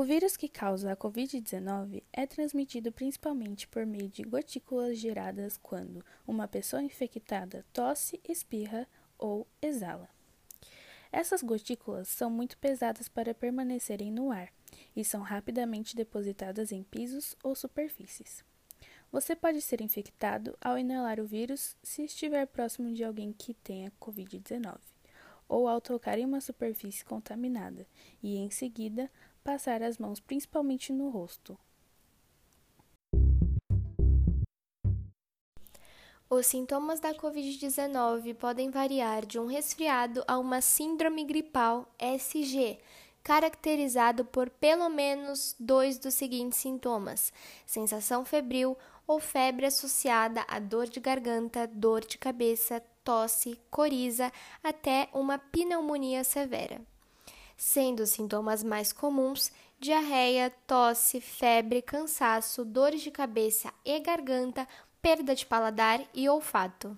O vírus que causa a Covid-19 é transmitido principalmente por meio de gotículas geradas quando uma pessoa infectada tosse, espirra ou exala. Essas gotículas são muito pesadas para permanecerem no ar e são rapidamente depositadas em pisos ou superfícies. Você pode ser infectado ao inalar o vírus se estiver próximo de alguém que tenha Covid-19, ou ao tocar em uma superfície contaminada e, em seguida, passar as mãos principalmente no rosto. Os sintomas da Covid-19 podem variar de um resfriado a uma síndrome gripal SG, caracterizado por pelo menos dois dos seguintes sintomas: sensação febril ou febre associada a dor de garganta, dor de cabeça, tosse, coriza, até uma pneumonia severa. Sendo os sintomas mais comuns diarreia, tosse, febre, cansaço, dores de cabeça e garganta, perda de paladar e olfato.